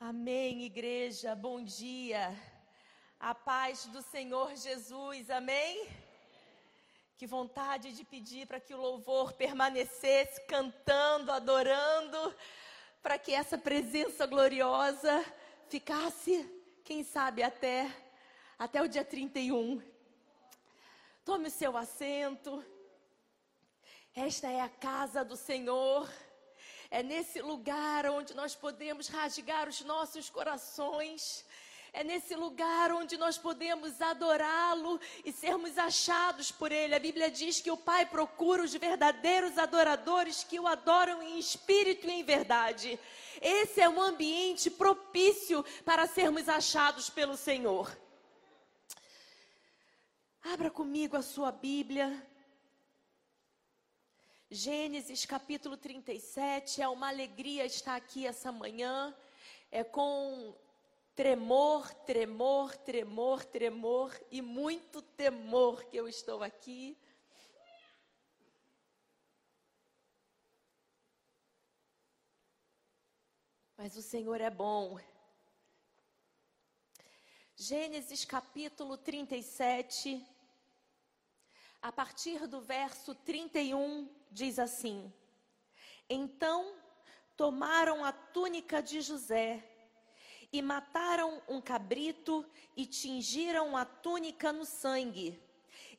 Amém, igreja. Bom dia. A paz do Senhor Jesus. Amém. Que vontade de pedir para que o louvor permanecesse cantando, adorando, para que essa presença gloriosa ficasse, quem sabe, até até o dia 31. Tome o seu assento. Esta é a casa do Senhor. É nesse lugar onde nós podemos rasgar os nossos corações. É nesse lugar onde nós podemos adorá-lo e sermos achados por ele. A Bíblia diz que o Pai procura os verdadeiros adoradores que o adoram em espírito e em verdade. Esse é um ambiente propício para sermos achados pelo Senhor. Abra comigo a sua Bíblia Gênesis capítulo 37, é uma alegria estar aqui essa manhã. É com tremor, tremor, tremor, tremor e muito temor que eu estou aqui. Mas o Senhor é bom. Gênesis capítulo 37, a partir do verso 31, diz assim: Então tomaram a túnica de José e mataram um cabrito e tingiram a túnica no sangue.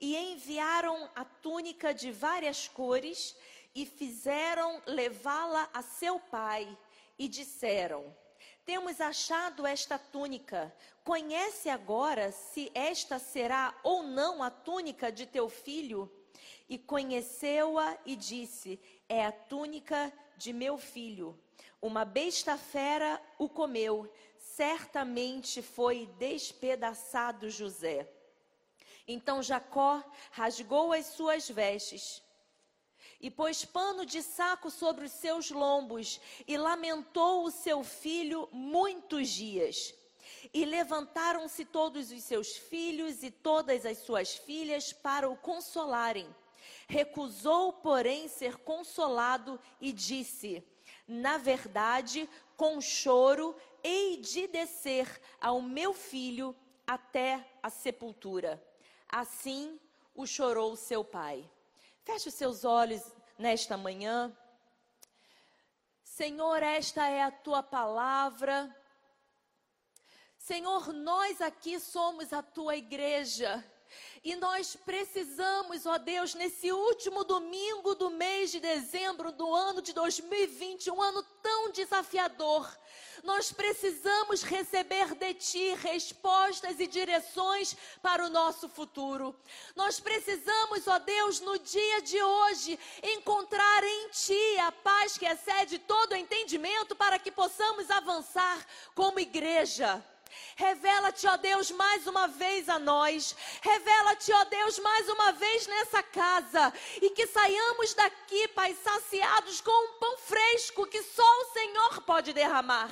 E enviaram a túnica de várias cores e fizeram levá-la a seu pai. E disseram: Temos achado esta túnica. Conhece agora se esta será ou não a túnica de teu filho? e conheceu-a e disse: É a túnica de meu filho. Uma besta fera o comeu, certamente foi despedaçado José. Então Jacó rasgou as suas vestes e pôs pano de saco sobre os seus lombos e lamentou o seu filho muitos dias. E levantaram-se todos os seus filhos e todas as suas filhas para o consolarem. Recusou, porém, ser consolado e disse: Na verdade, com choro, hei de descer ao meu filho até a sepultura. Assim o chorou seu pai. Feche os seus olhos nesta manhã. Senhor, esta é a tua palavra. Senhor, nós aqui somos a tua igreja. E nós precisamos, ó Deus, nesse último domingo do mês de dezembro do ano de 2020, um ano tão desafiador, nós precisamos receber de Ti respostas e direções para o nosso futuro. Nós precisamos, ó Deus, no dia de hoje, encontrar em Ti a paz que excede todo entendimento para que possamos avançar como igreja. Revela-te, ó Deus, mais uma vez a nós. Revela-te, ó Deus, mais uma vez nessa casa. E que saiamos daqui, Pai, saciados com um pão fresco que só o Senhor pode derramar.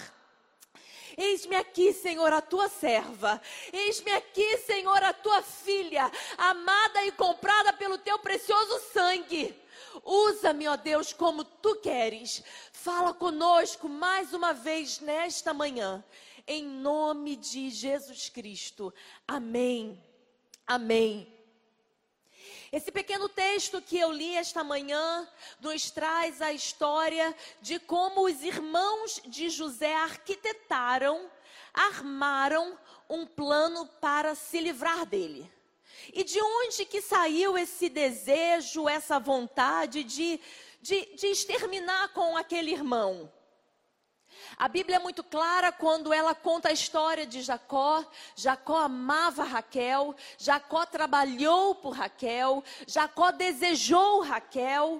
Eis-me aqui, Senhor, a tua serva. Eis-me aqui, Senhor, a tua filha, amada e comprada pelo teu precioso sangue. Usa-me, ó Deus, como tu queres. Fala conosco mais uma vez nesta manhã em nome de Jesus Cristo. Amém. Amém. Esse pequeno texto que eu li esta manhã nos traz a história de como os irmãos de José arquitetaram, armaram um plano para se livrar dele. E de onde que saiu esse desejo, essa vontade de, de, de exterminar com aquele irmão? A Bíblia é muito clara quando ela conta a história de Jacó. Jacó amava Raquel, Jacó trabalhou por Raquel, Jacó desejou Raquel.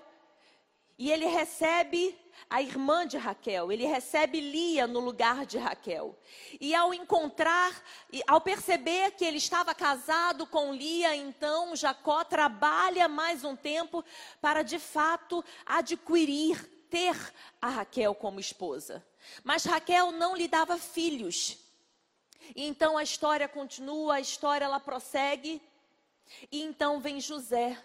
E ele recebe a irmã de Raquel, ele recebe Lia no lugar de Raquel. E ao encontrar, ao perceber que ele estava casado com Lia, então Jacó trabalha mais um tempo para de fato adquirir, ter a Raquel como esposa. Mas Raquel não lhe dava filhos. E então a história continua, a história ela prossegue. E então vem José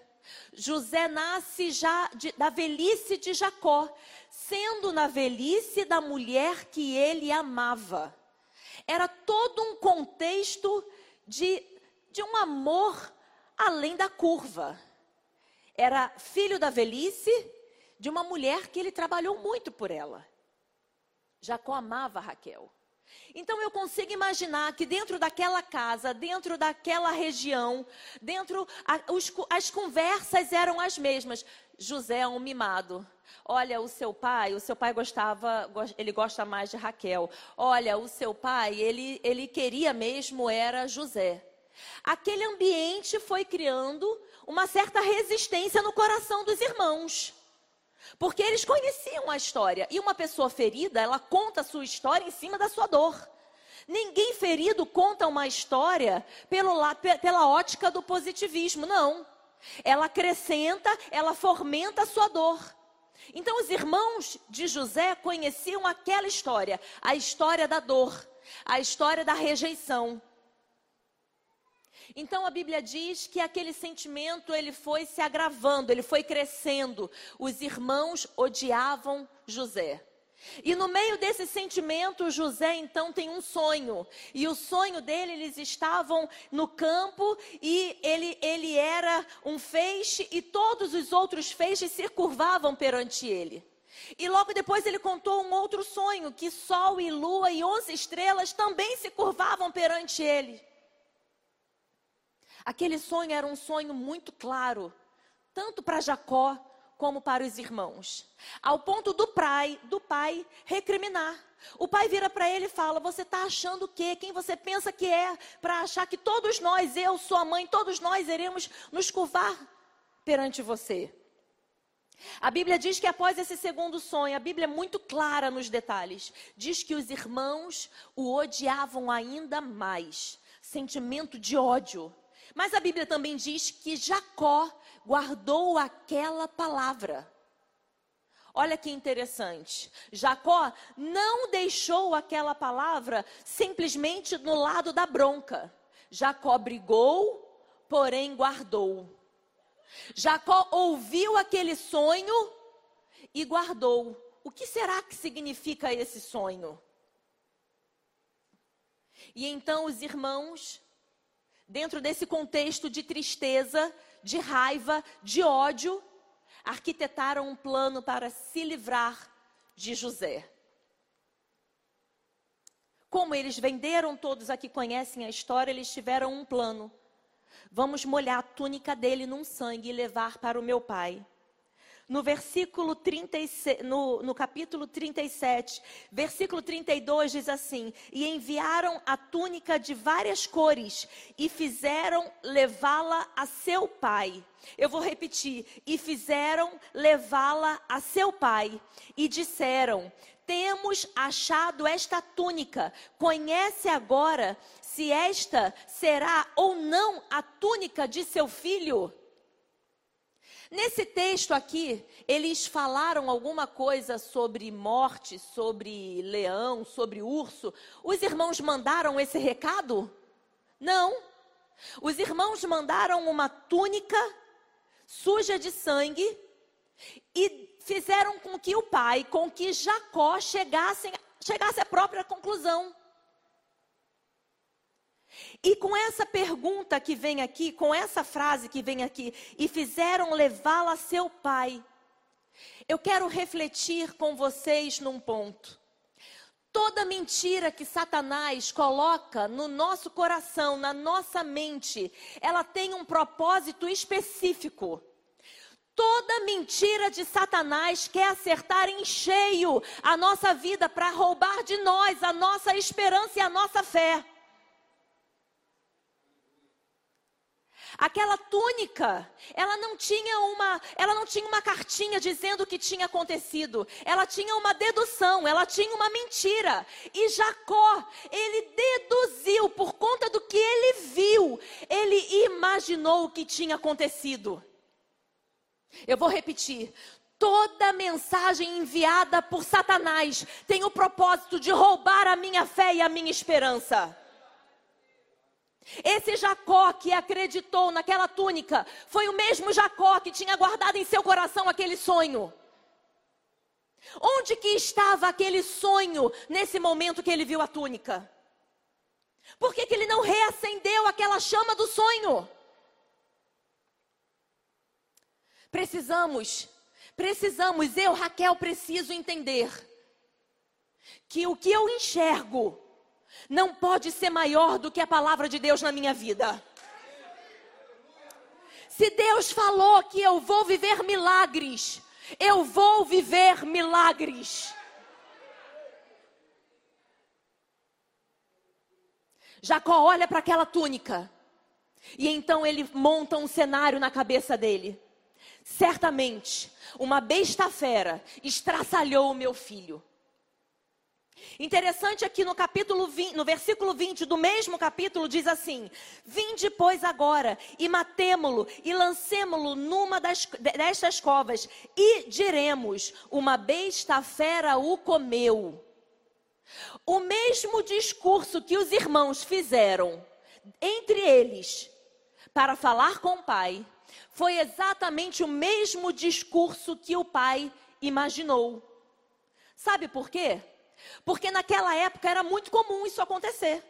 José nasce já de, da velhice de Jacó, sendo na velhice da mulher que ele amava. Era todo um contexto de, de um amor além da curva. Era filho da velhice de uma mulher que ele trabalhou muito por ela. Jacó amava Raquel. Então eu consigo imaginar que dentro daquela casa, dentro daquela região, dentro a, os, as conversas eram as mesmas. José é um mimado. Olha, o seu pai, o seu pai gostava, ele gosta mais de Raquel. Olha, o seu pai, ele, ele queria mesmo era José. Aquele ambiente foi criando uma certa resistência no coração dos irmãos. Porque eles conheciam a história. E uma pessoa ferida, ela conta a sua história em cima da sua dor. Ninguém ferido conta uma história pelo, pela ótica do positivismo, não. Ela acrescenta, ela fomenta a sua dor. Então, os irmãos de José conheciam aquela história, a história da dor, a história da rejeição. Então a Bíblia diz que aquele sentimento ele foi se agravando, ele foi crescendo. Os irmãos odiavam José. E no meio desse sentimento, José então tem um sonho. E o sonho dele, eles estavam no campo e ele, ele era um feixe e todos os outros feixes se curvavam perante ele. E logo depois ele contou um outro sonho, que sol e lua e onze estrelas também se curvavam perante ele. Aquele sonho era um sonho muito claro, tanto para Jacó como para os irmãos, ao ponto do pai, do pai recriminar. O pai vira para ele e fala: Você está achando o quê? Quem você pensa que é para achar que todos nós, eu, sua mãe, todos nós iremos nos curvar perante você? A Bíblia diz que após esse segundo sonho, a Bíblia é muito clara nos detalhes, diz que os irmãos o odiavam ainda mais. Sentimento de ódio. Mas a Bíblia também diz que Jacó guardou aquela palavra. Olha que interessante. Jacó não deixou aquela palavra simplesmente no lado da bronca. Jacó brigou, porém guardou. Jacó ouviu aquele sonho e guardou. O que será que significa esse sonho? E então os irmãos dentro desse contexto de tristeza, de raiva, de ódio, arquitetaram um plano para se livrar de José. Como eles venderam, todos aqui conhecem a história, eles tiveram um plano. Vamos molhar a túnica dele num sangue e levar para o meu pai no versículo 36, no, no capítulo 37, versículo 32 diz assim: E enviaram a túnica de várias cores e fizeram levá-la a seu pai. Eu vou repetir: e fizeram levá-la a seu pai. E disseram: Temos achado esta túnica. Conhece agora se esta será ou não a túnica de seu filho? Nesse texto aqui, eles falaram alguma coisa sobre morte, sobre leão, sobre urso. Os irmãos mandaram esse recado? Não. Os irmãos mandaram uma túnica suja de sangue e fizeram com que o pai, com que Jacó chegasse, chegasse à própria conclusão. E com essa pergunta que vem aqui, com essa frase que vem aqui, e fizeram levá-la a seu pai, eu quero refletir com vocês num ponto. Toda mentira que Satanás coloca no nosso coração, na nossa mente, ela tem um propósito específico. Toda mentira de Satanás quer acertar em cheio a nossa vida para roubar de nós a nossa esperança e a nossa fé. Aquela túnica, ela não tinha uma, ela não tinha uma cartinha dizendo o que tinha acontecido. Ela tinha uma dedução, ela tinha uma mentira. E Jacó, ele deduziu por conta do que ele viu, ele imaginou o que tinha acontecido. Eu vou repetir. Toda mensagem enviada por Satanás tem o propósito de roubar a minha fé e a minha esperança. Esse Jacó que acreditou naquela túnica foi o mesmo Jacó que tinha guardado em seu coração aquele sonho. Onde que estava aquele sonho nesse momento que ele viu a túnica? Por que, que ele não reacendeu aquela chama do sonho? Precisamos, precisamos, eu, Raquel, preciso entender que o que eu enxergo não pode ser maior do que a palavra de Deus na minha vida. Se Deus falou que eu vou viver milagres, eu vou viver milagres. Jacó olha para aquela túnica e então ele monta um cenário na cabeça dele. Certamente, uma besta fera estraçalhou o meu filho. Interessante aqui no capítulo 20, no versículo 20 do mesmo capítulo diz assim: Vinde pois agora e matemo-lo e lancemo-lo numa das, destas covas e diremos: uma besta fera o comeu. O mesmo discurso que os irmãos fizeram entre eles para falar com o pai foi exatamente o mesmo discurso que o pai imaginou. Sabe por quê? Porque naquela época era muito comum isso acontecer.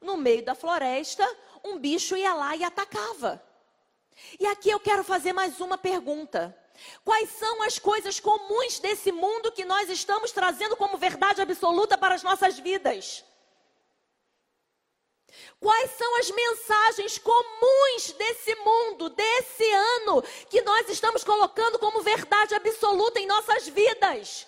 No meio da floresta, um bicho ia lá e atacava. E aqui eu quero fazer mais uma pergunta. Quais são as coisas comuns desse mundo que nós estamos trazendo como verdade absoluta para as nossas vidas? Quais são as mensagens comuns desse mundo, desse ano, que nós estamos colocando como verdade absoluta em nossas vidas?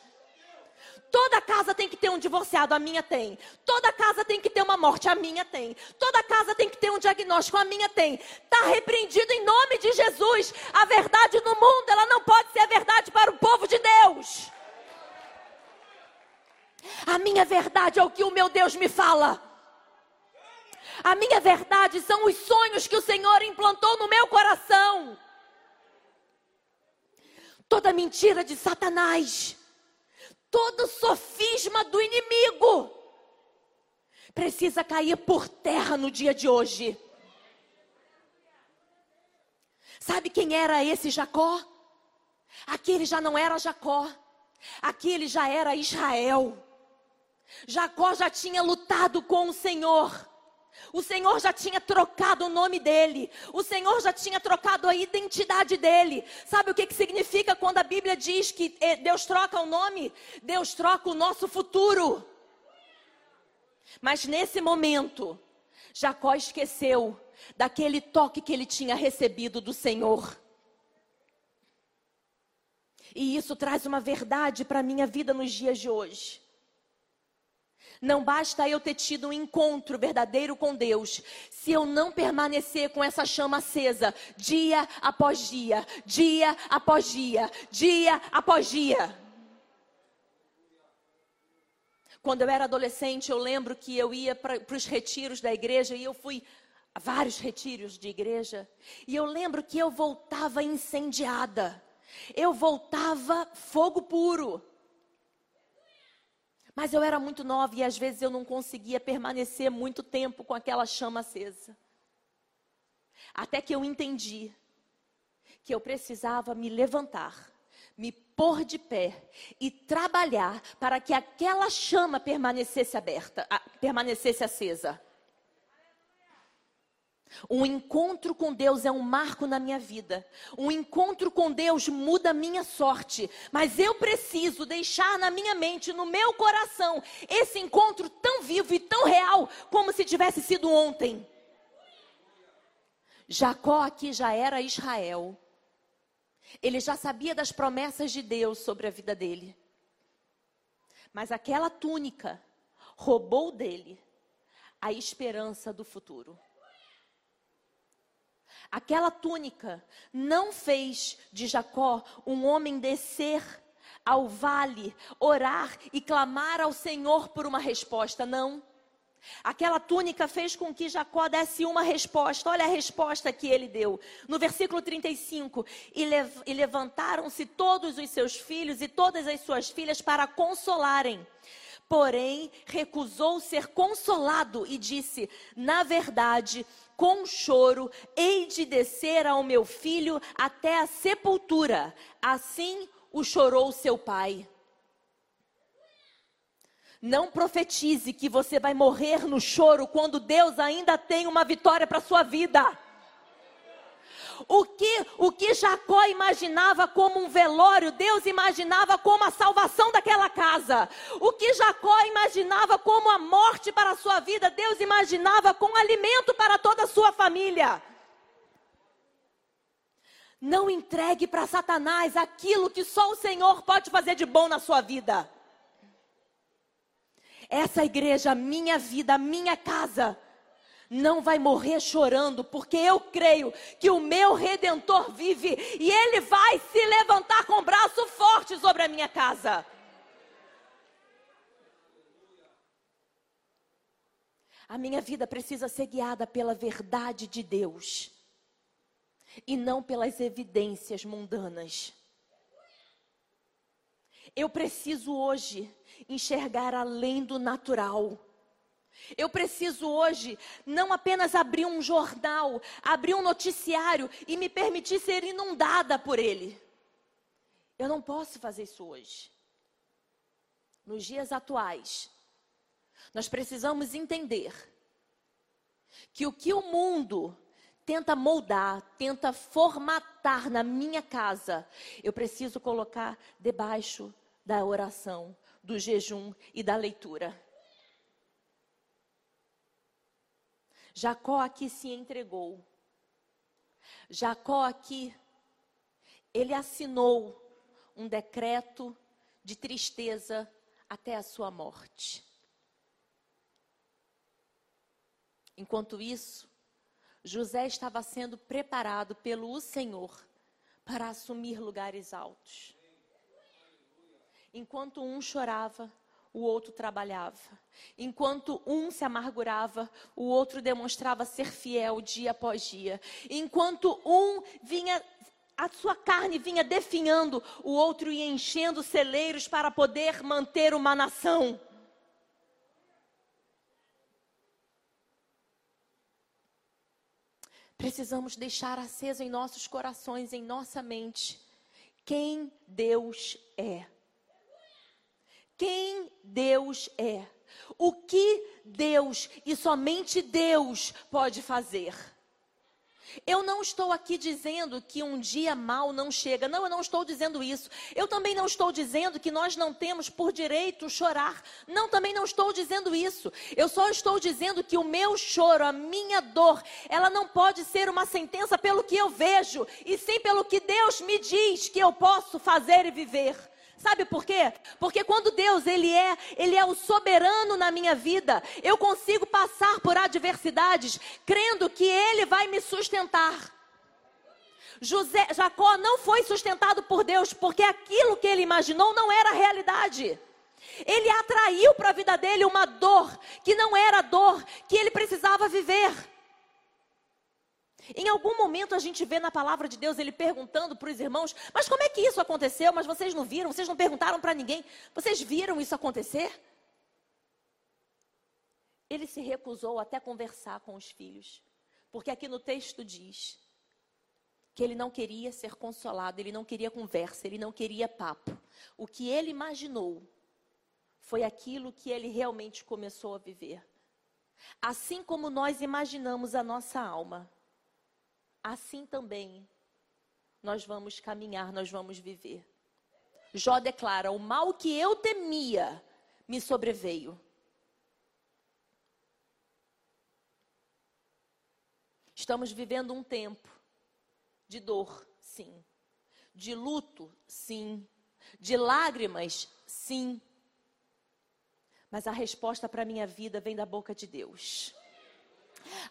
Toda casa tem que ter um divorciado, a minha tem. Toda casa tem que ter uma morte, a minha tem. Toda casa tem que ter um diagnóstico, a minha tem. Está repreendido em nome de Jesus. A verdade no mundo, ela não pode ser a verdade para o povo de Deus. A minha verdade é o que o meu Deus me fala. A minha verdade são os sonhos que o Senhor implantou no meu coração. Toda mentira de Satanás todo sofisma do inimigo precisa cair por terra no dia de hoje. Sabe quem era esse Jacó? Aquele já não era Jacó, aquele já era Israel. Jacó já tinha lutado com o Senhor. O Senhor já tinha trocado o nome dele. O Senhor já tinha trocado a identidade dele. Sabe o que, que significa quando a Bíblia diz que eh, Deus troca o nome? Deus troca o nosso futuro. Mas nesse momento, Jacó esqueceu daquele toque que ele tinha recebido do Senhor. E isso traz uma verdade para a minha vida nos dias de hoje. Não basta eu ter tido um encontro verdadeiro com Deus, se eu não permanecer com essa chama acesa, dia após dia, dia após dia, dia após dia. Quando eu era adolescente, eu lembro que eu ia para os retiros da igreja e eu fui a vários retiros de igreja. E eu lembro que eu voltava incendiada. Eu voltava fogo puro. Mas eu era muito nova e às vezes eu não conseguia permanecer muito tempo com aquela chama acesa. Até que eu entendi que eu precisava me levantar, me pôr de pé e trabalhar para que aquela chama permanecesse aberta, permanecesse acesa. Um encontro com Deus é um marco na minha vida. Um encontro com Deus muda a minha sorte. Mas eu preciso deixar na minha mente, no meu coração, esse encontro tão vivo e tão real como se tivesse sido ontem. Jacó aqui já era Israel. Ele já sabia das promessas de Deus sobre a vida dele. Mas aquela túnica roubou dele a esperança do futuro. Aquela túnica não fez de Jacó um homem descer ao vale, orar e clamar ao Senhor por uma resposta, não. Aquela túnica fez com que Jacó desse uma resposta. Olha a resposta que ele deu. No versículo 35: E, lev e levantaram-se todos os seus filhos e todas as suas filhas para consolarem porém recusou ser consolado e disse: Na verdade, com choro, hei de descer ao meu filho até a sepultura. Assim o chorou seu pai. Não profetize que você vai morrer no choro quando Deus ainda tem uma vitória para sua vida. O que, o que Jacó imaginava como um velório, Deus imaginava como a salvação daquela casa. O que Jacó imaginava como a morte para a sua vida, Deus imaginava com alimento para toda a sua família. Não entregue para Satanás aquilo que só o Senhor pode fazer de bom na sua vida. Essa igreja, minha vida, minha casa não vai morrer chorando, porque eu creio que o meu redentor vive e ele vai se levantar com braço forte sobre a minha casa. A minha vida precisa ser guiada pela verdade de Deus e não pelas evidências mundanas. Eu preciso hoje enxergar além do natural. Eu preciso hoje não apenas abrir um jornal, abrir um noticiário e me permitir ser inundada por ele. Eu não posso fazer isso hoje. Nos dias atuais, nós precisamos entender que o que o mundo tenta moldar, tenta formatar na minha casa, eu preciso colocar debaixo da oração, do jejum e da leitura. Jacó aqui se entregou. Jacó aqui, ele assinou um decreto de tristeza até a sua morte. Enquanto isso, José estava sendo preparado pelo Senhor para assumir lugares altos. Enquanto um chorava, o outro trabalhava. Enquanto um se amargurava, o outro demonstrava ser fiel dia após dia. Enquanto um vinha a sua carne vinha definhando, o outro ia enchendo celeiros para poder manter uma nação. Precisamos deixar aceso em nossos corações, em nossa mente, quem Deus é quem Deus é. O que Deus e somente Deus pode fazer. Eu não estou aqui dizendo que um dia mal não chega. Não, eu não estou dizendo isso. Eu também não estou dizendo que nós não temos por direito chorar. Não, também não estou dizendo isso. Eu só estou dizendo que o meu choro, a minha dor, ela não pode ser uma sentença pelo que eu vejo, e sim pelo que Deus me diz que eu posso fazer e viver. Sabe por quê? Porque quando Deus ele é, ele é o soberano na minha vida, eu consigo passar por adversidades crendo que ele vai me sustentar. José, Jacó não foi sustentado por Deus porque aquilo que ele imaginou não era realidade. Ele atraiu para a vida dele uma dor que não era dor que ele precisava viver. Em algum momento a gente vê na palavra de Deus ele perguntando para os irmãos: Mas como é que isso aconteceu? Mas vocês não viram? Vocês não perguntaram para ninguém? Vocês viram isso acontecer? Ele se recusou até conversar com os filhos, porque aqui no texto diz que ele não queria ser consolado, ele não queria conversa, ele não queria papo. O que ele imaginou foi aquilo que ele realmente começou a viver. Assim como nós imaginamos a nossa alma assim também nós vamos caminhar, nós vamos viver. Jó declara: o mal que eu temia me sobreveio. Estamos vivendo um tempo de dor, sim. De luto, sim. De lágrimas, sim. Mas a resposta para a minha vida vem da boca de Deus.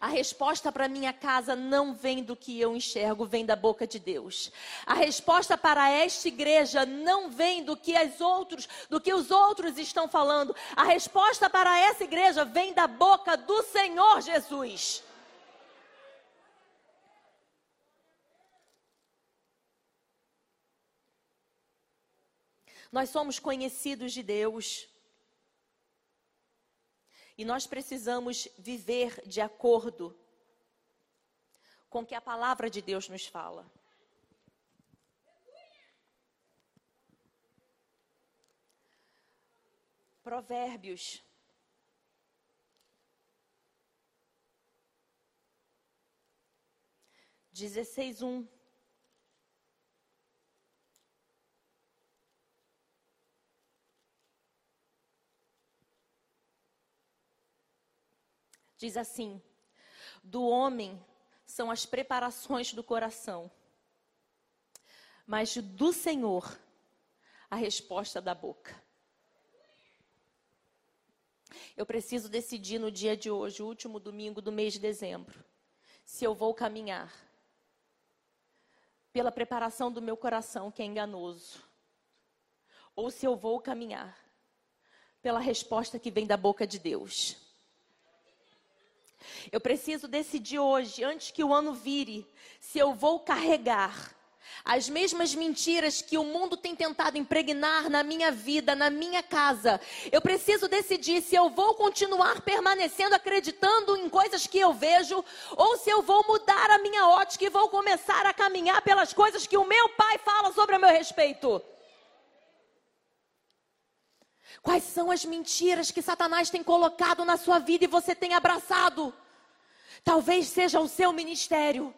A resposta para minha casa não vem do que eu enxergo, vem da boca de Deus. A resposta para esta igreja não vem do que as outros, do que os outros estão falando. A resposta para essa igreja vem da boca do Senhor Jesus. Nós somos conhecidos de Deus. E nós precisamos viver de acordo com o que a palavra de Deus nos fala. Provérbios. Dezesseis um. Diz assim: Do homem são as preparações do coração, mas do Senhor a resposta da boca. Eu preciso decidir no dia de hoje, o último domingo do mês de dezembro, se eu vou caminhar pela preparação do meu coração, que é enganoso, ou se eu vou caminhar pela resposta que vem da boca de Deus. Eu preciso decidir hoje, antes que o ano vire, se eu vou carregar as mesmas mentiras que o mundo tem tentado impregnar na minha vida, na minha casa. Eu preciso decidir se eu vou continuar permanecendo acreditando em coisas que eu vejo ou se eu vou mudar a minha ótica e vou começar a caminhar pelas coisas que o meu pai fala sobre o meu respeito. Quais são as mentiras que Satanás tem colocado na sua vida e você tem abraçado? Talvez seja o seu ministério.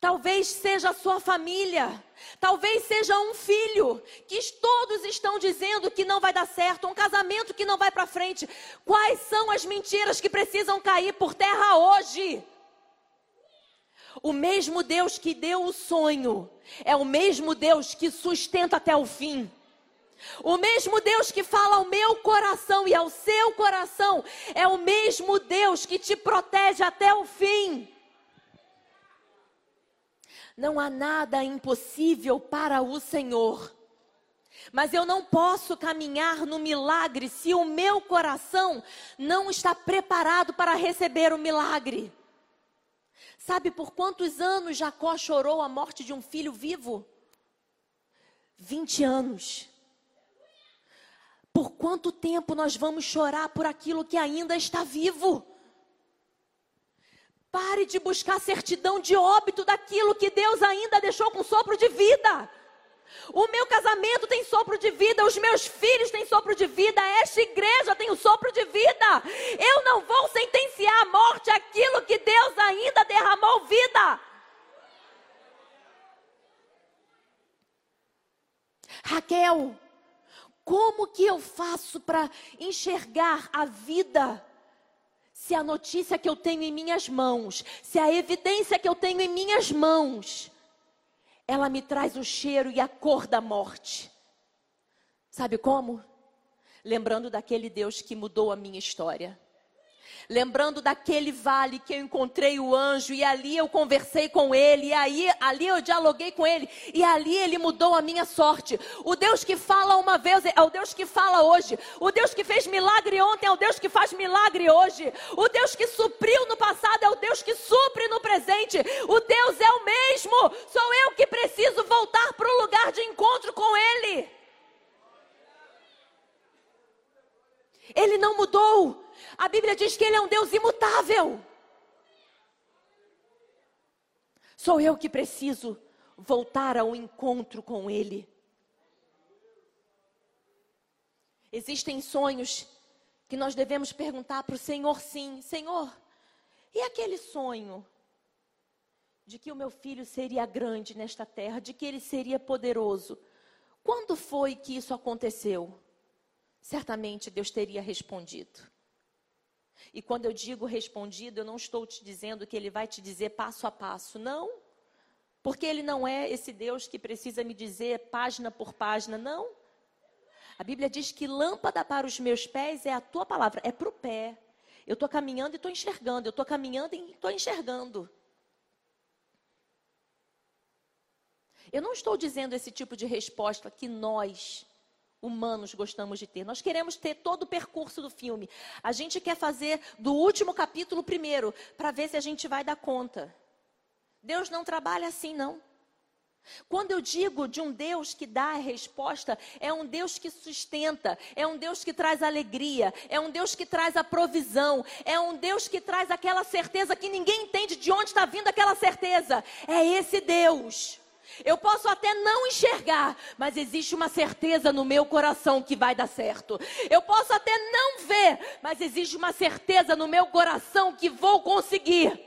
Talvez seja a sua família. Talvez seja um filho que todos estão dizendo que não vai dar certo, um casamento que não vai para frente. Quais são as mentiras que precisam cair por terra hoje? O mesmo Deus que deu o sonho é o mesmo Deus que sustenta até o fim. O mesmo Deus que fala ao meu coração e ao seu coração é o mesmo Deus que te protege até o fim. Não há nada impossível para o Senhor. Mas eu não posso caminhar no milagre se o meu coração não está preparado para receber o milagre. Sabe por quantos anos Jacó chorou a morte de um filho vivo? 20 anos. Por quanto tempo nós vamos chorar por aquilo que ainda está vivo? Pare de buscar certidão de óbito daquilo que Deus ainda deixou com sopro de vida. O meu casamento tem sopro de vida, os meus filhos têm sopro de vida, esta igreja tem o sopro de vida. Eu não vou sentenciar a morte aquilo que Deus ainda derramou vida. Raquel, como que eu faço para enxergar a vida? Se a notícia que eu tenho em minhas mãos, se a evidência que eu tenho em minhas mãos, ela me traz o cheiro e a cor da morte. Sabe como? Lembrando daquele Deus que mudou a minha história lembrando daquele vale que eu encontrei o anjo e ali eu conversei com ele, e aí ali eu dialoguei com ele, e ali ele mudou a minha sorte. O Deus que fala uma vez é o Deus que fala hoje. O Deus que fez milagre ontem é o Deus que faz milagre hoje. O Deus que supriu no passado é o Deus que supre no presente. O Deus é o mesmo. Sou eu que preciso voltar para o lugar de encontro com ele. Ele não mudou. A Bíblia diz que Ele é um Deus imutável. Sou eu que preciso voltar ao encontro com Ele. Existem sonhos que nós devemos perguntar para o Senhor, sim, Senhor, e aquele sonho de que o meu filho seria grande nesta terra, de que ele seria poderoso? Quando foi que isso aconteceu? Certamente Deus teria respondido. E quando eu digo respondido, eu não estou te dizendo que ele vai te dizer passo a passo, não. Porque ele não é esse Deus que precisa me dizer página por página, não. A Bíblia diz que lâmpada para os meus pés é a tua palavra, é para o pé. Eu estou caminhando e estou enxergando, eu estou caminhando e estou enxergando. Eu não estou dizendo esse tipo de resposta que nós humanos gostamos de ter. Nós queremos ter todo o percurso do filme. A gente quer fazer do último capítulo primeiro, para ver se a gente vai dar conta. Deus não trabalha assim, não. Quando eu digo de um Deus que dá a resposta, é um Deus que sustenta, é um Deus que traz alegria, é um Deus que traz a provisão, é um Deus que traz aquela certeza que ninguém entende de onde está vindo aquela certeza. É esse Deus. Eu posso até não enxergar, mas existe uma certeza no meu coração que vai dar certo. Eu posso até não ver, mas existe uma certeza no meu coração que vou conseguir.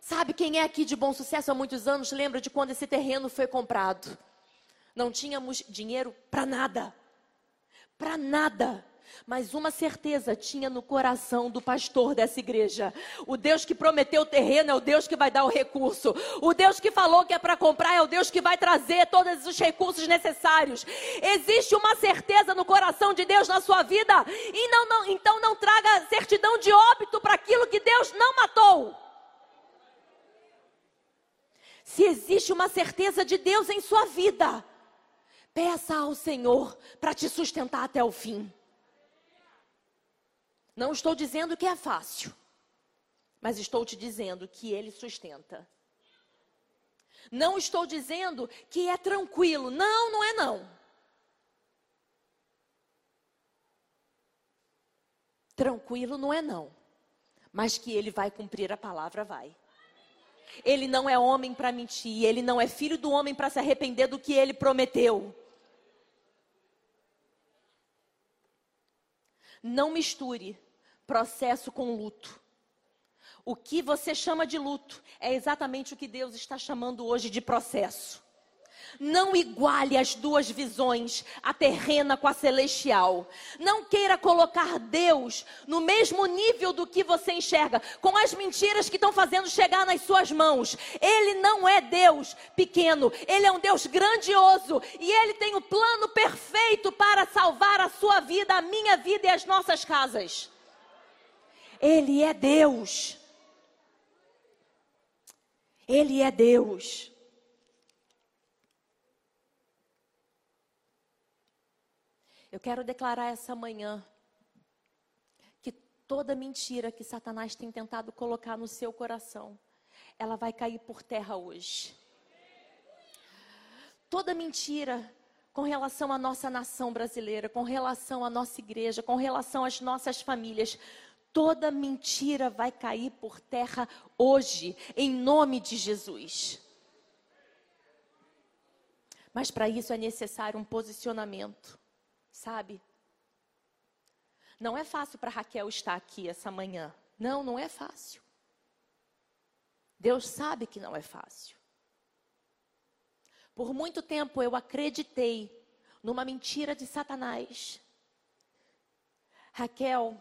Sabe quem é aqui de bom sucesso há muitos anos? Lembra de quando esse terreno foi comprado? Não tínhamos dinheiro para nada. Para nada. Mas uma certeza tinha no coração do pastor dessa igreja: o Deus que prometeu o terreno é o Deus que vai dar o recurso. O Deus que falou que é para comprar é o Deus que vai trazer todos os recursos necessários. Existe uma certeza no coração de Deus na sua vida, e não, não, então não traga certidão de óbito para aquilo que Deus não matou. Se existe uma certeza de Deus em sua vida, peça ao Senhor para te sustentar até o fim. Não estou dizendo que é fácil, mas estou te dizendo que Ele sustenta. Não estou dizendo que é tranquilo. Não, não é não. Tranquilo não é não. Mas que ele vai cumprir a palavra, vai. Ele não é homem para mentir, ele não é filho do homem para se arrepender do que ele prometeu. Não misture processo com luto. O que você chama de luto é exatamente o que Deus está chamando hoje de processo. Não iguale as duas visões, a terrena com a celestial. Não queira colocar Deus no mesmo nível do que você enxerga, com as mentiras que estão fazendo chegar nas suas mãos. Ele não é Deus pequeno, ele é um Deus grandioso e ele tem o plano perfeito para salvar a sua vida, a minha vida e as nossas casas. Ele é Deus. Ele é Deus. Eu quero declarar essa manhã que toda mentira que Satanás tem tentado colocar no seu coração, ela vai cair por terra hoje. Toda mentira com relação à nossa nação brasileira, com relação à nossa igreja, com relação às nossas famílias, toda mentira vai cair por terra hoje, em nome de Jesus. Mas para isso é necessário um posicionamento, sabe? Não é fácil para Raquel estar aqui essa manhã. Não, não é fácil. Deus sabe que não é fácil. Por muito tempo eu acreditei numa mentira de Satanás. Raquel,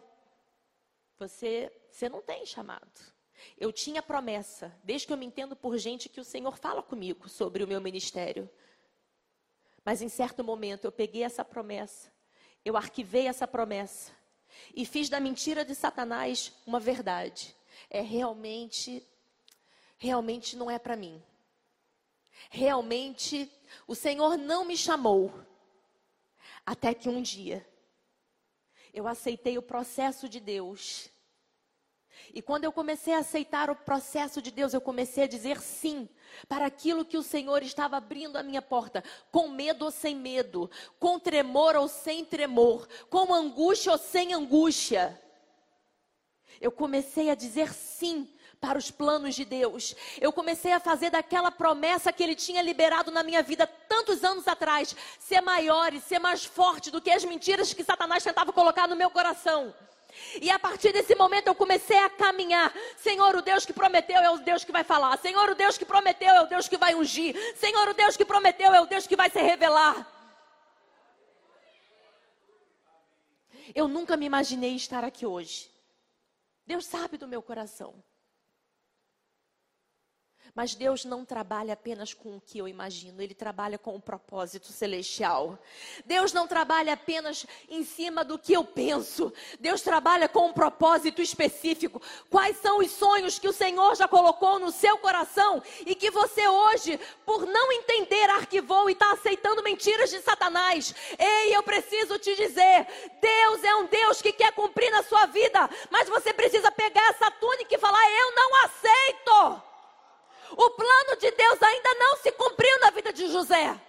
você, você não tem chamado. Eu tinha promessa, desde que eu me entendo por gente que o Senhor fala comigo sobre o meu ministério. Mas em certo momento eu peguei essa promessa, eu arquivei essa promessa e fiz da mentira de Satanás uma verdade. É realmente, realmente não é para mim. Realmente o Senhor não me chamou. Até que um dia eu aceitei o processo de Deus. E quando eu comecei a aceitar o processo de Deus, eu comecei a dizer sim para aquilo que o Senhor estava abrindo a minha porta, com medo ou sem medo, com tremor ou sem tremor, com angústia ou sem angústia. Eu comecei a dizer sim para os planos de Deus. Eu comecei a fazer daquela promessa que Ele tinha liberado na minha vida tantos anos atrás, ser maior e ser mais forte do que as mentiras que Satanás tentava colocar no meu coração. E a partir desse momento eu comecei a caminhar. Senhor, o Deus que prometeu é o Deus que vai falar. Senhor, o Deus que prometeu é o Deus que vai ungir. Senhor, o Deus que prometeu é o Deus que vai se revelar. Eu nunca me imaginei estar aqui hoje. Deus sabe do meu coração. Mas Deus não trabalha apenas com o que eu imagino, Ele trabalha com o um propósito celestial. Deus não trabalha apenas em cima do que eu penso, Deus trabalha com um propósito específico. Quais são os sonhos que o Senhor já colocou no seu coração e que você hoje, por não entender, arquivou e está aceitando mentiras de Satanás? Ei, eu preciso te dizer: Deus é um Deus que quer cumprir na sua vida, mas você precisa pegar essa túnica e falar: Eu não aceito. O plano de Deus ainda não se cumpriu na vida de José.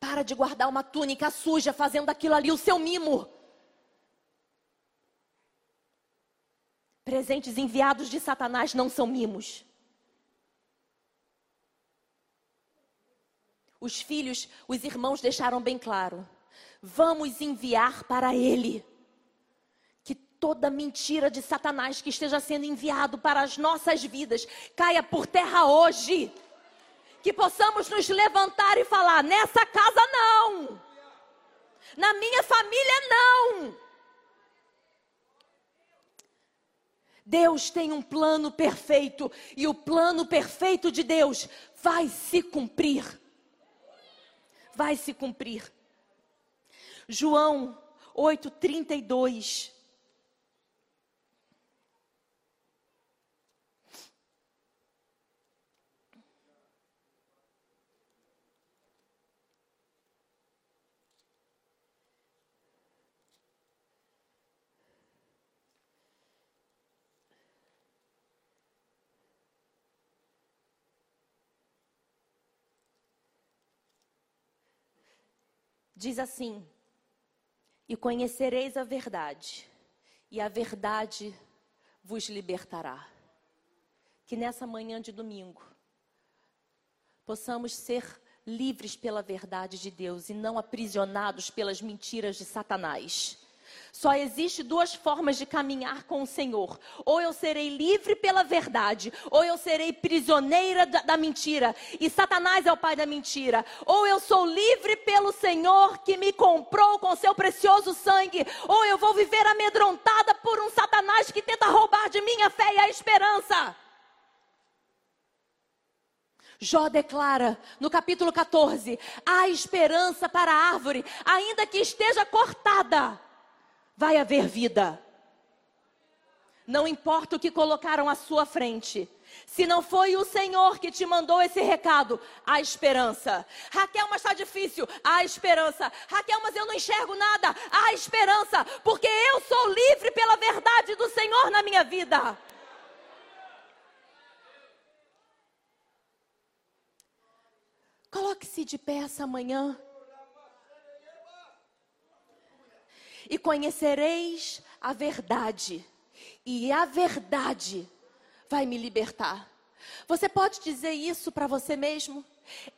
Para de guardar uma túnica suja, fazendo aquilo ali o seu mimo. Presentes enviados de Satanás não são mimos. Os filhos, os irmãos deixaram bem claro: vamos enviar para ele. Toda mentira de Satanás que esteja sendo enviado para as nossas vidas caia por terra hoje. Que possamos nos levantar e falar: nessa casa não. Na minha família não. Deus tem um plano perfeito e o plano perfeito de Deus vai se cumprir vai se cumprir. João 8:32 diz assim: E conhecereis a verdade, e a verdade vos libertará. Que nessa manhã de domingo possamos ser livres pela verdade de Deus e não aprisionados pelas mentiras de Satanás. Só existe duas formas de caminhar com o Senhor. Ou eu serei livre pela verdade, ou eu serei prisioneira da, da, mentira. E Satanás é o pai da mentira. Ou eu sou livre pelo Senhor que me comprou com seu precioso sangue, ou eu vou viver amedrontada por um Satanás que tenta roubar de mim a fé e a esperança. Jó declara no capítulo 14: há esperança para a árvore, ainda que esteja cortada vai haver vida. Não importa o que colocaram à sua frente. Se não foi o Senhor que te mandou esse recado, há esperança. Raquel, mas está difícil. Há esperança. Raquel, mas eu não enxergo nada. Há esperança. Porque eu sou livre pela verdade do Senhor na minha vida. Coloque-se de pé essa manhã. E conhecereis a verdade, e a verdade vai me libertar. Você pode dizer isso para você mesmo?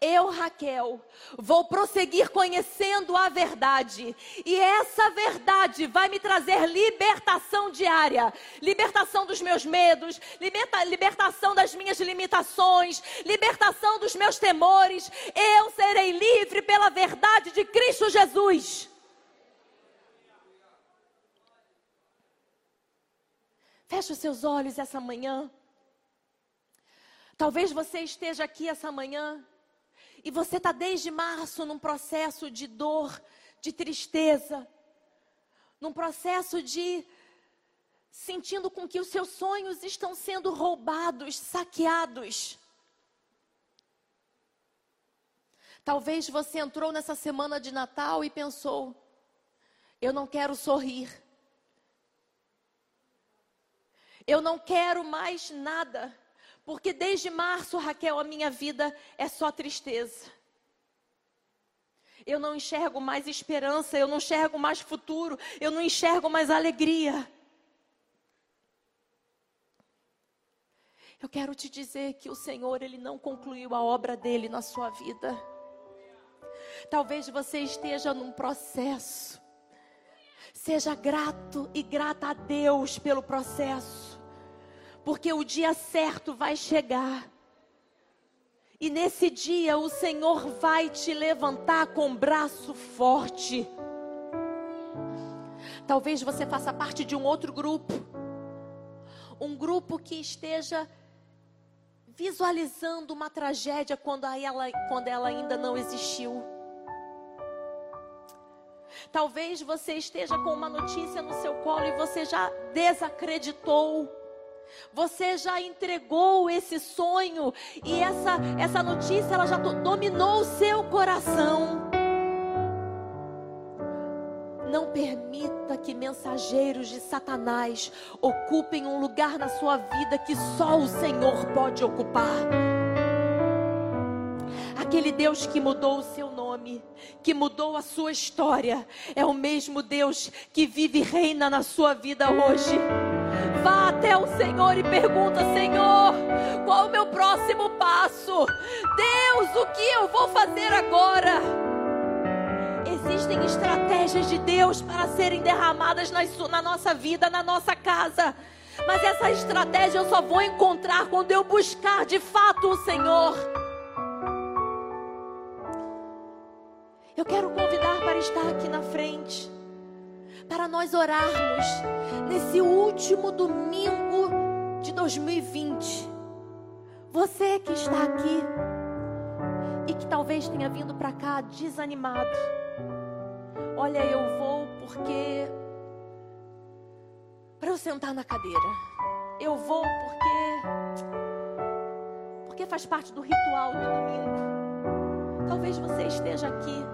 Eu, Raquel, vou prosseguir conhecendo a verdade, e essa verdade vai me trazer libertação diária libertação dos meus medos, liberta, libertação das minhas limitações, libertação dos meus temores. Eu serei livre pela verdade de Cristo Jesus. Feche os seus olhos essa manhã. Talvez você esteja aqui essa manhã e você está desde março num processo de dor, de tristeza, num processo de sentindo com que os seus sonhos estão sendo roubados, saqueados. Talvez você entrou nessa semana de Natal e pensou: eu não quero sorrir. Eu não quero mais nada, porque desde março, Raquel, a minha vida é só tristeza. Eu não enxergo mais esperança, eu não enxergo mais futuro, eu não enxergo mais alegria. Eu quero te dizer que o Senhor, Ele não concluiu a obra dele na sua vida. Talvez você esteja num processo. Seja grato e grata a Deus pelo processo porque o dia certo vai chegar. E nesse dia o Senhor vai te levantar com braço forte. Talvez você faça parte de um outro grupo. Um grupo que esteja visualizando uma tragédia quando ela, quando ela ainda não existiu. Talvez você esteja com uma notícia no seu colo e você já desacreditou. Você já entregou esse sonho e essa essa notícia ela já dominou o seu coração. Não permita que mensageiros de Satanás ocupem um lugar na sua vida que só o Senhor pode ocupar. Aquele Deus que mudou o seu nome, que mudou a sua história, é o mesmo Deus que vive e reina na sua vida hoje. Vá até o Senhor e pergunta: Senhor, qual o meu próximo passo? Deus, o que eu vou fazer agora? Existem estratégias de Deus para serem derramadas na nossa vida, na nossa casa. Mas essa estratégia eu só vou encontrar quando eu buscar de fato o Senhor. Eu quero convidar para estar aqui na frente, para nós orarmos nesse último domingo de 2020. Você que está aqui e que talvez tenha vindo para cá desanimado. Olha, eu vou porque para eu sentar na cadeira. Eu vou porque porque faz parte do ritual do domingo. Talvez você esteja aqui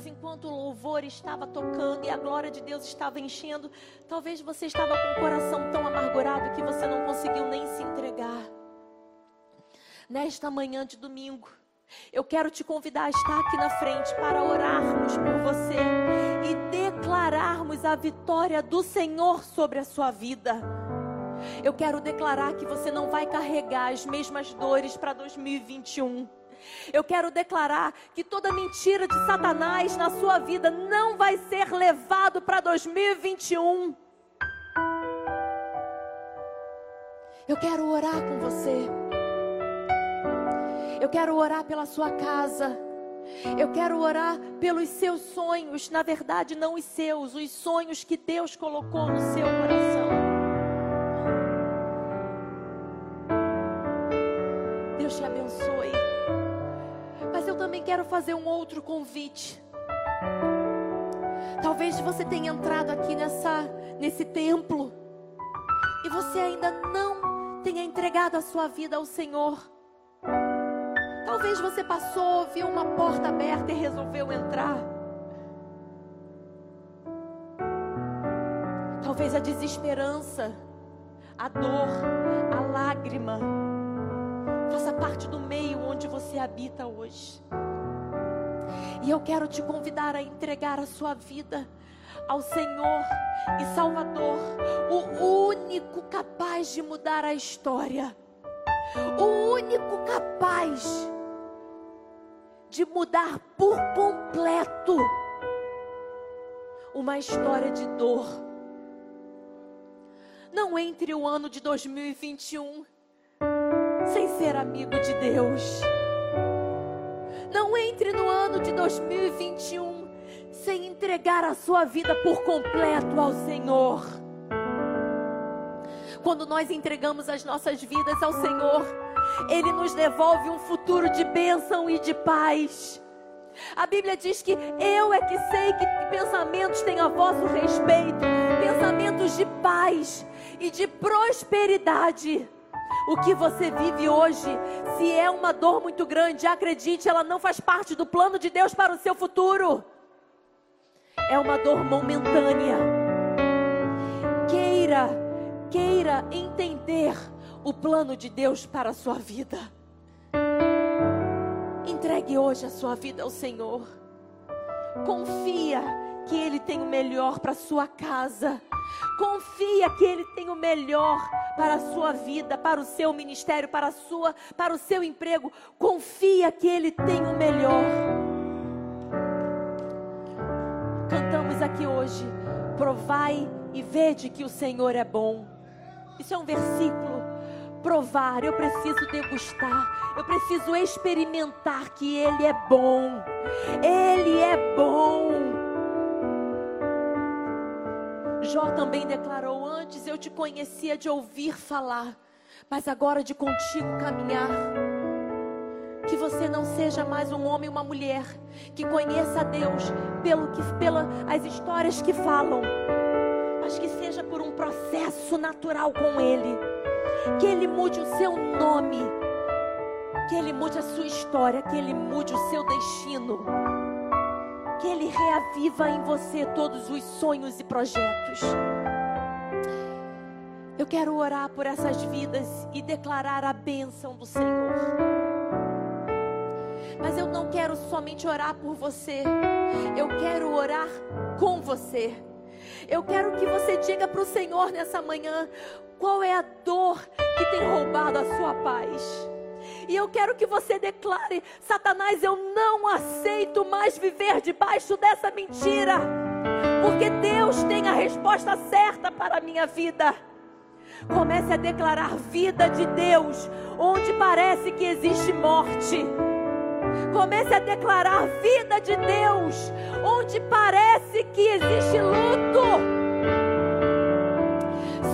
mas enquanto o louvor estava tocando e a glória de Deus estava enchendo, talvez você estava com o coração tão amargurado que você não conseguiu nem se entregar. Nesta manhã de domingo, eu quero te convidar a estar aqui na frente para orarmos por você e declararmos a vitória do Senhor sobre a sua vida. Eu quero declarar que você não vai carregar as mesmas dores para 2021. Eu quero declarar que toda mentira de Satanás na sua vida não vai ser levado para 2021. Eu quero orar com você. Eu quero orar pela sua casa. Eu quero orar pelos seus sonhos, na verdade, não os seus, os sonhos que Deus colocou no seu coração. Quero fazer um outro convite. Talvez você tenha entrado aqui nessa, nesse templo e você ainda não tenha entregado a sua vida ao Senhor. Talvez você passou, viu uma porta aberta e resolveu entrar. Talvez a desesperança, a dor, a lágrima faça parte do meio onde você habita hoje. E eu quero te convidar a entregar a sua vida ao Senhor e Salvador, o único capaz de mudar a história, o único capaz de mudar por completo uma história de dor. Não entre o ano de 2021 sem ser amigo de Deus. Não entre no ano de 2021 sem entregar a sua vida por completo ao Senhor. Quando nós entregamos as nossas vidas ao Senhor, Ele nos devolve um futuro de bênção e de paz. A Bíblia diz que eu é que sei que pensamentos têm a vosso respeito, pensamentos de paz e de prosperidade. O que você vive hoje, se é uma dor muito grande, acredite, ela não faz parte do plano de Deus para o seu futuro. É uma dor momentânea. Queira, queira entender o plano de Deus para a sua vida. Entregue hoje a sua vida ao Senhor. Confia que Ele tem o melhor para sua casa. Confia que Ele tem o melhor para a sua vida, para o seu ministério, para a sua, para o seu emprego. Confia que Ele tem o melhor. Cantamos aqui hoje. Provai e vede que o Senhor é bom. Isso é um versículo. Provar, eu preciso degustar, eu preciso experimentar que Ele é bom. Ele é bom. Jó também declarou: Antes eu te conhecia de ouvir falar, mas agora de contigo caminhar. Que você não seja mais um homem e uma mulher que conheça a Deus pelo que, pelas as histórias que falam, mas que seja por um processo natural com Ele. Que Ele mude o seu nome, que Ele mude a sua história, que Ele mude o seu destino. Que Ele reaviva em você todos os sonhos e projetos. Eu quero orar por essas vidas e declarar a bênção do Senhor. Mas eu não quero somente orar por você, eu quero orar com você. Eu quero que você diga para o Senhor nessa manhã qual é a dor que tem roubado a sua paz. E eu quero que você declare: Satanás, eu não aceito mais viver debaixo dessa mentira, porque Deus tem a resposta certa para a minha vida. Comece a declarar vida de Deus onde parece que existe morte. Comece a declarar vida de Deus onde parece que existe luto.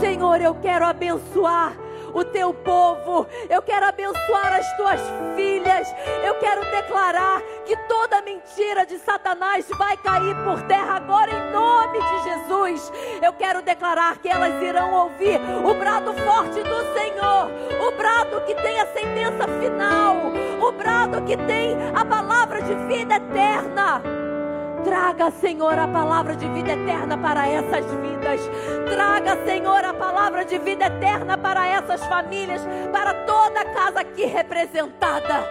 Senhor, eu quero abençoar o teu povo. Eu quero abençoar as tuas filhas. Eu quero declarar que toda mentira de Satanás vai cair por terra agora em nome de Jesus. Eu quero declarar que elas irão ouvir o brado forte do Senhor, o brado que tem a sentença final, o brado que tem a palavra de vida eterna. Traga, Senhor, a palavra de vida eterna para essas vidas. Traga, Senhor, a palavra de vida eterna para essas famílias, para toda a casa aqui representada.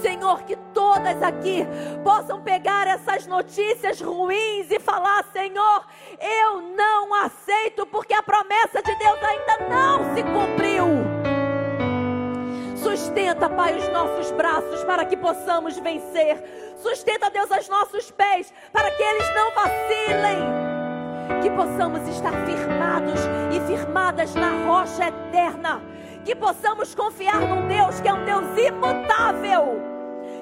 Senhor, que todas aqui possam pegar essas notícias ruins e falar: Senhor, eu não aceito, porque a promessa de Deus ainda não se cumpriu. Sustenta, Pai, os nossos braços para que possamos vencer. Sustenta, Deus, os nossos pés para que eles não vacilem. Que possamos estar firmados e firmadas na rocha eterna. Que possamos confiar num Deus que é um Deus imutável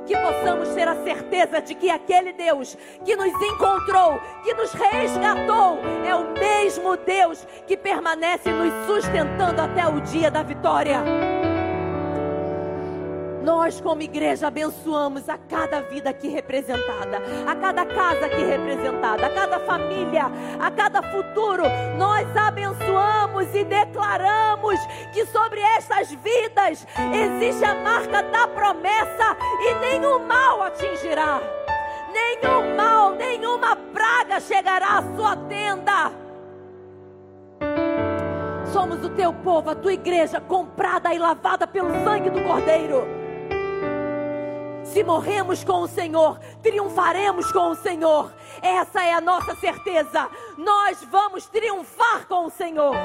que possamos ter a certeza de que aquele Deus que nos encontrou, que nos resgatou, é o mesmo Deus que permanece nos sustentando até o dia da vitória. Nós, como igreja, abençoamos a cada vida aqui representada, a cada casa aqui representada, a cada família, a cada futuro. Nós abençoamos e declaramos que sobre estas vidas existe a marca da promessa e nenhum mal atingirá. Nenhum mal, nenhuma praga chegará à sua tenda. Somos o teu povo, a tua igreja, comprada e lavada pelo sangue do Cordeiro. Se morremos com o Senhor, triunfaremos com o Senhor. Essa é a nossa certeza. Nós vamos triunfar com o Senhor.